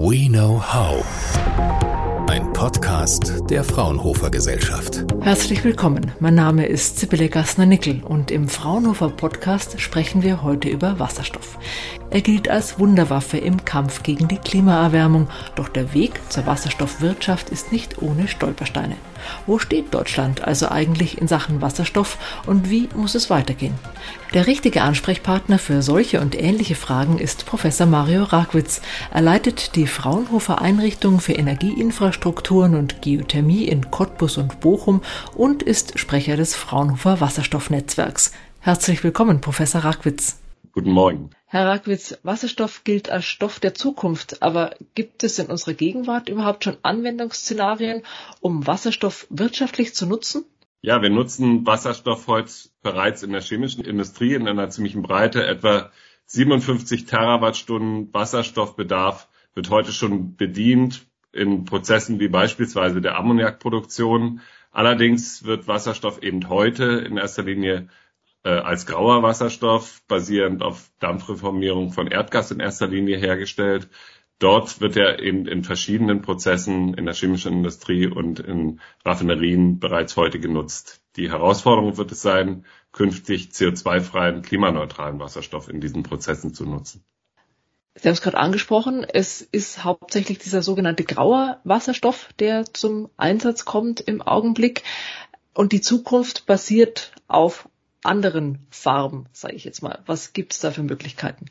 We Know How. Ein Podcast der Fraunhofer Gesellschaft. Herzlich willkommen. Mein Name ist Sibylle Gassner-Nickel und im Fraunhofer Podcast sprechen wir heute über Wasserstoff. Er gilt als Wunderwaffe im Kampf gegen die Klimaerwärmung, doch der Weg zur Wasserstoffwirtschaft ist nicht ohne Stolpersteine. Wo steht Deutschland also eigentlich in Sachen Wasserstoff und wie muss es weitergehen? Der richtige Ansprechpartner für solche und ähnliche Fragen ist Professor Mario Ragwitz. Er leitet die Fraunhofer Einrichtung für Energieinfrastrukturen und Geothermie in Cottbus und Bochum und ist Sprecher des Fraunhofer Wasserstoffnetzwerks. Herzlich willkommen, Professor Ragwitz. Guten Morgen. Herr Rackwitz, Wasserstoff gilt als Stoff der Zukunft, aber gibt es in unserer Gegenwart überhaupt schon Anwendungsszenarien, um Wasserstoff wirtschaftlich zu nutzen? Ja, wir nutzen Wasserstoff heute bereits in der chemischen Industrie in einer ziemlichen Breite. Etwa 57 Terawattstunden Wasserstoffbedarf wird heute schon bedient in Prozessen wie beispielsweise der Ammoniakproduktion. Allerdings wird Wasserstoff eben heute in erster Linie äh, als grauer Wasserstoff basierend auf Dampfreformierung von Erdgas in erster Linie hergestellt. Dort wird er eben in verschiedenen Prozessen in der chemischen Industrie und in Raffinerien bereits heute genutzt. Die Herausforderung wird es sein, künftig CO2-freien, klimaneutralen Wasserstoff in diesen Prozessen zu nutzen. Sie haben es gerade angesprochen, es ist hauptsächlich dieser sogenannte graue Wasserstoff, der zum Einsatz kommt im Augenblick. Und die Zukunft basiert auf anderen Farben, sage ich jetzt mal. Was gibt es da für Möglichkeiten?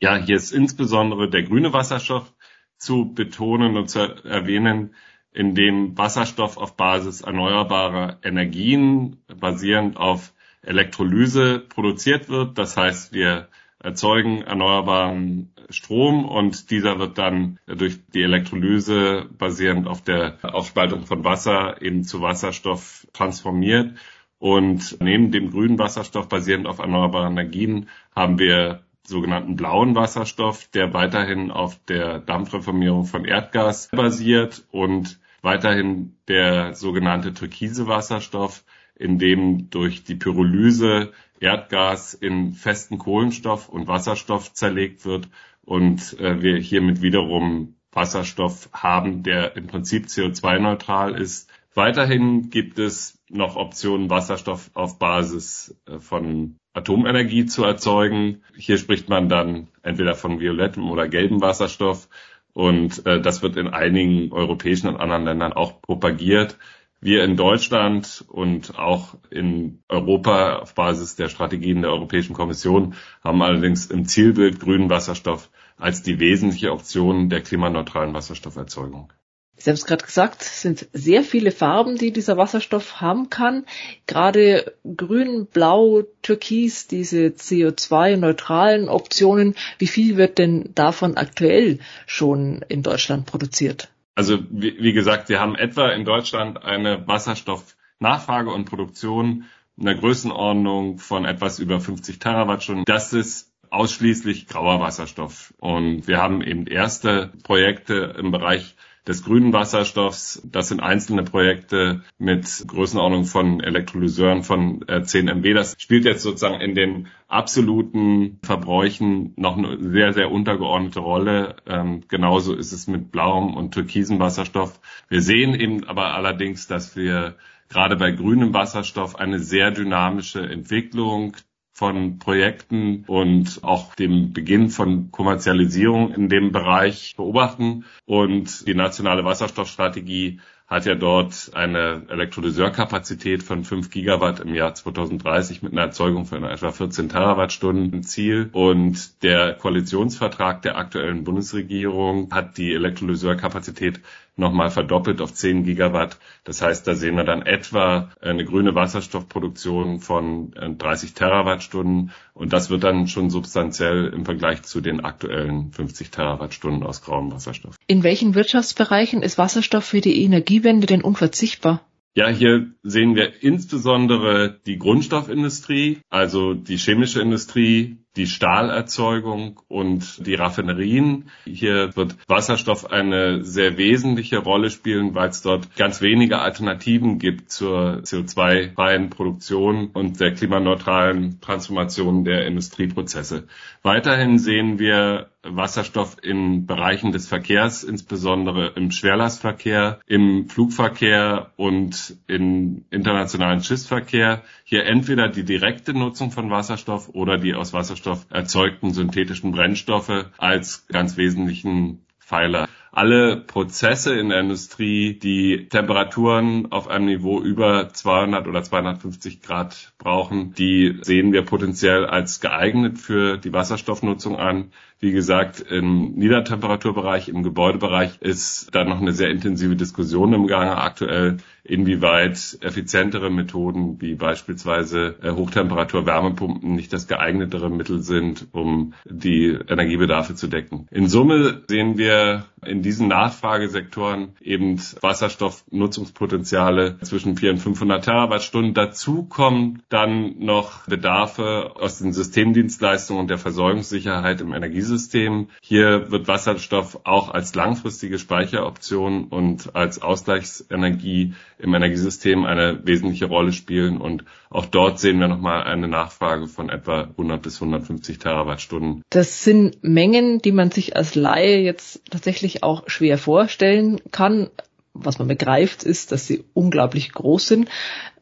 Ja, hier ist insbesondere der grüne Wasserstoff zu betonen und zu erwähnen, in dem Wasserstoff auf Basis erneuerbarer Energien basierend auf Elektrolyse produziert wird. Das heißt, wir erzeugen erneuerbaren Strom und dieser wird dann durch die Elektrolyse basierend auf der Aufspaltung von Wasser eben zu Wasserstoff transformiert. Und neben dem grünen Wasserstoff basierend auf erneuerbaren Energien haben wir sogenannten blauen Wasserstoff, der weiterhin auf der Dampfreformierung von Erdgas basiert und weiterhin der sogenannte türkise Wasserstoff, in dem durch die Pyrolyse Erdgas in festen Kohlenstoff und Wasserstoff zerlegt wird und äh, wir hiermit wiederum Wasserstoff haben, der im Prinzip CO2-neutral ist. Weiterhin gibt es noch Optionen, Wasserstoff auf Basis äh, von Atomenergie zu erzeugen. Hier spricht man dann entweder von violettem oder gelbem Wasserstoff. Und äh, das wird in einigen europäischen und anderen Ländern auch propagiert. Wir in Deutschland und auch in Europa auf Basis der Strategien der Europäischen Kommission haben allerdings im Zielbild grünen Wasserstoff als die wesentliche Option der klimaneutralen Wasserstofferzeugung. Sie haben es gerade gesagt, es sind sehr viele Farben, die dieser Wasserstoff haben kann. Gerade grün, blau, türkis, diese CO2-neutralen Optionen. Wie viel wird denn davon aktuell schon in Deutschland produziert? Also wie, wie gesagt, wir haben etwa in Deutschland eine Wasserstoffnachfrage und Produktion in der Größenordnung von etwas über 50 Terawattstunden. Das ist ausschließlich grauer Wasserstoff. Und wir haben eben erste Projekte im Bereich des grünen Wasserstoffs. Das sind einzelne Projekte mit Größenordnung von Elektrolyseuren von 10 äh, MW. Das spielt jetzt sozusagen in den absoluten Verbräuchen noch eine sehr, sehr untergeordnete Rolle. Ähm, genauso ist es mit blauem und türkisem Wasserstoff. Wir sehen eben aber allerdings, dass wir gerade bei grünem Wasserstoff eine sehr dynamische Entwicklung von Projekten und auch dem Beginn von Kommerzialisierung in dem Bereich beobachten. Und die nationale Wasserstoffstrategie hat ja dort eine Elektrolyseurkapazität von 5 Gigawatt im Jahr 2030 mit einer Erzeugung von etwa 14 Terawattstunden Ziel. Und der Koalitionsvertrag der aktuellen Bundesregierung hat die Elektrolyseurkapazität nochmal verdoppelt auf 10 Gigawatt. Das heißt, da sehen wir dann etwa eine grüne Wasserstoffproduktion von 30 äh, Terawattstunden. Und das wird dann schon substanziell im Vergleich zu den aktuellen 50 Terawattstunden aus grauem Wasserstoff. In welchen Wirtschaftsbereichen ist Wasserstoff für die Energiewende denn unverzichtbar? Ja, hier sehen wir insbesondere die Grundstoffindustrie, also die chemische Industrie, die Stahlerzeugung und die Raffinerien. Hier wird Wasserstoff eine sehr wesentliche Rolle spielen, weil es dort ganz wenige Alternativen gibt zur CO2-freien Produktion und der klimaneutralen Transformation der Industrieprozesse. Weiterhin sehen wir Wasserstoff in Bereichen des Verkehrs, insbesondere im Schwerlastverkehr, im Flugverkehr und im internationalen Schiffsverkehr. Hier entweder die direkte Nutzung von Wasserstoff oder die aus Wasserstoff erzeugten synthetischen Brennstoffe als ganz wesentlichen Pfeiler alle Prozesse in der Industrie, die Temperaturen auf einem Niveau über 200 oder 250 Grad brauchen, die sehen wir potenziell als geeignet für die Wasserstoffnutzung an. Wie gesagt, im Niedertemperaturbereich, im Gebäudebereich ist da noch eine sehr intensive Diskussion im Gange aktuell, inwieweit effizientere Methoden wie beispielsweise äh, Hochtemperatur-Wärmepumpen nicht das geeignetere Mittel sind, um die Energiebedarfe zu decken. In Summe sehen wir in diesen Nachfragesektoren eben Wasserstoffnutzungspotenziale zwischen 400 und 500 Terawattstunden. Dazu kommen dann noch Bedarfe aus den Systemdienstleistungen und der Versorgungssicherheit im Energiesystem. Hier wird Wasserstoff auch als langfristige Speicheroption und als Ausgleichsenergie im Energiesystem eine wesentliche Rolle spielen. Und auch dort sehen wir nochmal eine Nachfrage von etwa 100 bis 150 Terawattstunden. Das sind Mengen, die man sich als Laie jetzt tatsächlich auch schwer vorstellen kann. Was man begreift, ist, dass sie unglaublich groß sind.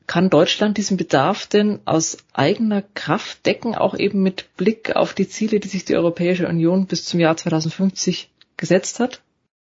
Kann Deutschland diesen Bedarf denn aus eigener Kraft decken, auch eben mit Blick auf die Ziele, die sich die Europäische Union bis zum Jahr 2050 gesetzt hat?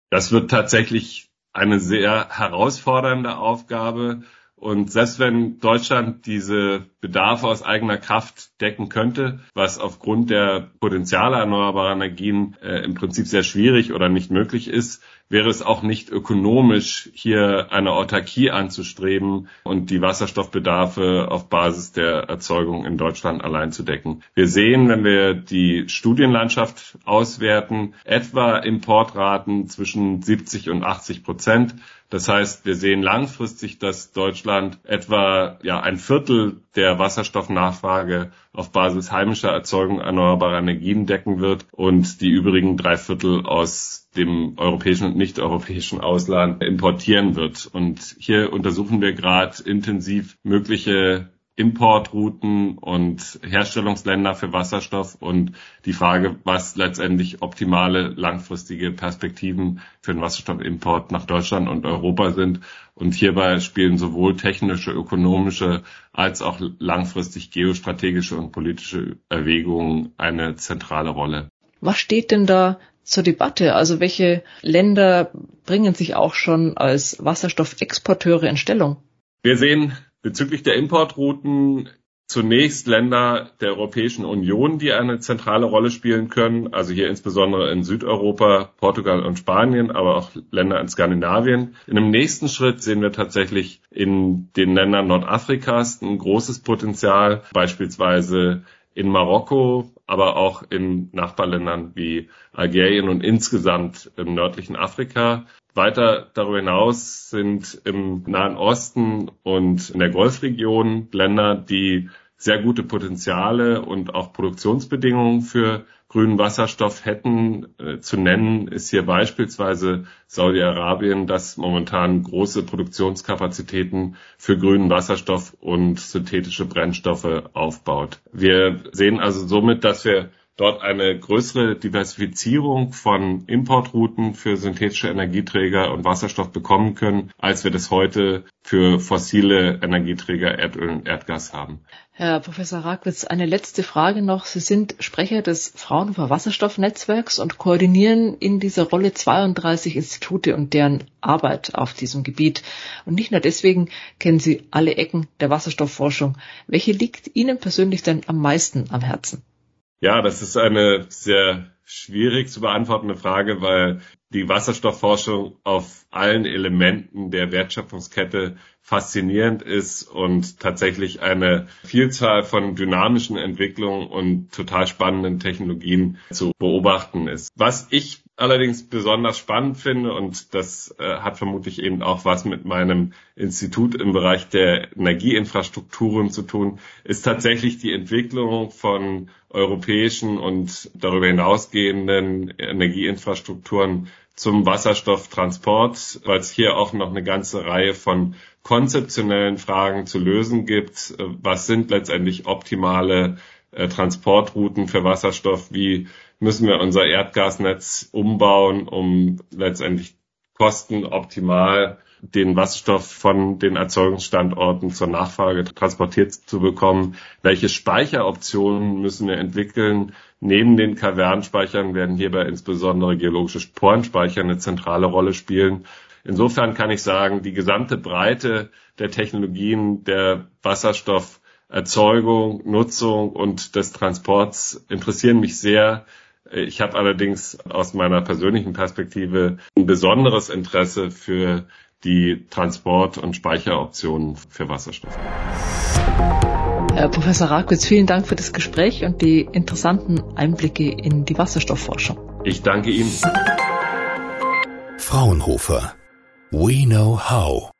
Das wird tatsächlich eine sehr herausfordernde Aufgabe. Und selbst wenn Deutschland diese Bedarfe aus eigener Kraft decken könnte, was aufgrund der Potenziale erneuerbarer Energien äh, im Prinzip sehr schwierig oder nicht möglich ist, wäre es auch nicht ökonomisch, hier eine Autarkie anzustreben und die Wasserstoffbedarfe auf Basis der Erzeugung in Deutschland allein zu decken. Wir sehen, wenn wir die Studienlandschaft auswerten, etwa Importraten zwischen 70 und 80 Prozent. Das heißt, wir sehen langfristig, dass Deutschland etwa ja, ein Viertel der Wasserstoffnachfrage auf Basis heimischer Erzeugung erneuerbarer Energien decken wird und die übrigen drei Viertel aus dem europäischen und nicht-europäischen Ausland importieren wird. Und hier untersuchen wir gerade intensiv mögliche Importrouten und Herstellungsländer für Wasserstoff und die Frage, was letztendlich optimale langfristige Perspektiven für den Wasserstoffimport nach Deutschland und Europa sind. Und hierbei spielen sowohl technische, ökonomische als auch langfristig geostrategische und politische Erwägungen eine zentrale Rolle. Was steht denn da zur Debatte? Also welche Länder bringen sich auch schon als Wasserstoffexporteure in Stellung? Wir sehen Bezüglich der Importrouten zunächst Länder der Europäischen Union, die eine zentrale Rolle spielen können, also hier insbesondere in Südeuropa, Portugal und Spanien, aber auch Länder in Skandinavien. In einem nächsten Schritt sehen wir tatsächlich in den Ländern Nordafrikas ein großes Potenzial, beispielsweise in Marokko, aber auch in Nachbarländern wie Algerien und insgesamt im nördlichen Afrika. Weiter darüber hinaus sind im Nahen Osten und in der Golfregion Länder, die sehr gute Potenziale und auch Produktionsbedingungen für grünen Wasserstoff hätten. Äh, zu nennen ist hier beispielsweise Saudi-Arabien, das momentan große Produktionskapazitäten für grünen Wasserstoff und synthetische Brennstoffe aufbaut. Wir sehen also somit, dass wir dort eine größere Diversifizierung von Importrouten für synthetische Energieträger und Wasserstoff bekommen können, als wir das heute für fossile Energieträger Erdöl und Erdgas haben. Herr Professor Rakwitz, eine letzte Frage noch. Sie sind Sprecher des Fraunhofer Wasserstoffnetzwerks und koordinieren in dieser Rolle 32 Institute und deren Arbeit auf diesem Gebiet. Und nicht nur deswegen kennen Sie alle Ecken der Wasserstoffforschung. Welche liegt Ihnen persönlich denn am meisten am Herzen? Ja, das ist eine sehr schwierig zu beantwortende Frage, weil die Wasserstoffforschung auf allen Elementen der Wertschöpfungskette faszinierend ist und tatsächlich eine Vielzahl von dynamischen Entwicklungen und total spannenden Technologien zu beobachten ist. Was ich allerdings besonders spannend finde, und das äh, hat vermutlich eben auch was mit meinem Institut im Bereich der Energieinfrastrukturen zu tun, ist tatsächlich die Entwicklung von europäischen und darüber hinausgehenden Energieinfrastrukturen zum Wasserstofftransport, weil es hier auch noch eine ganze Reihe von konzeptionellen Fragen zu lösen gibt. Was sind letztendlich optimale äh, Transportrouten für Wasserstoff? Wie müssen wir unser Erdgasnetz umbauen, um letztendlich kostenoptimal den Wasserstoff von den Erzeugungsstandorten zur Nachfrage transportiert zu bekommen. Welche Speicheroptionen müssen wir entwickeln? Neben den Kavernenspeichern werden hierbei insbesondere geologische Sporenspeicher eine zentrale Rolle spielen. Insofern kann ich sagen, die gesamte Breite der Technologien der Wasserstofferzeugung, Nutzung und des Transports interessieren mich sehr. Ich habe allerdings aus meiner persönlichen Perspektive ein besonderes Interesse für die Transport- und Speicheroptionen für Wasserstoff. Herr Professor Rakwitz, vielen Dank für das Gespräch und die interessanten Einblicke in die Wasserstoffforschung. Ich danke Ihnen. Fraunhofer. We know how.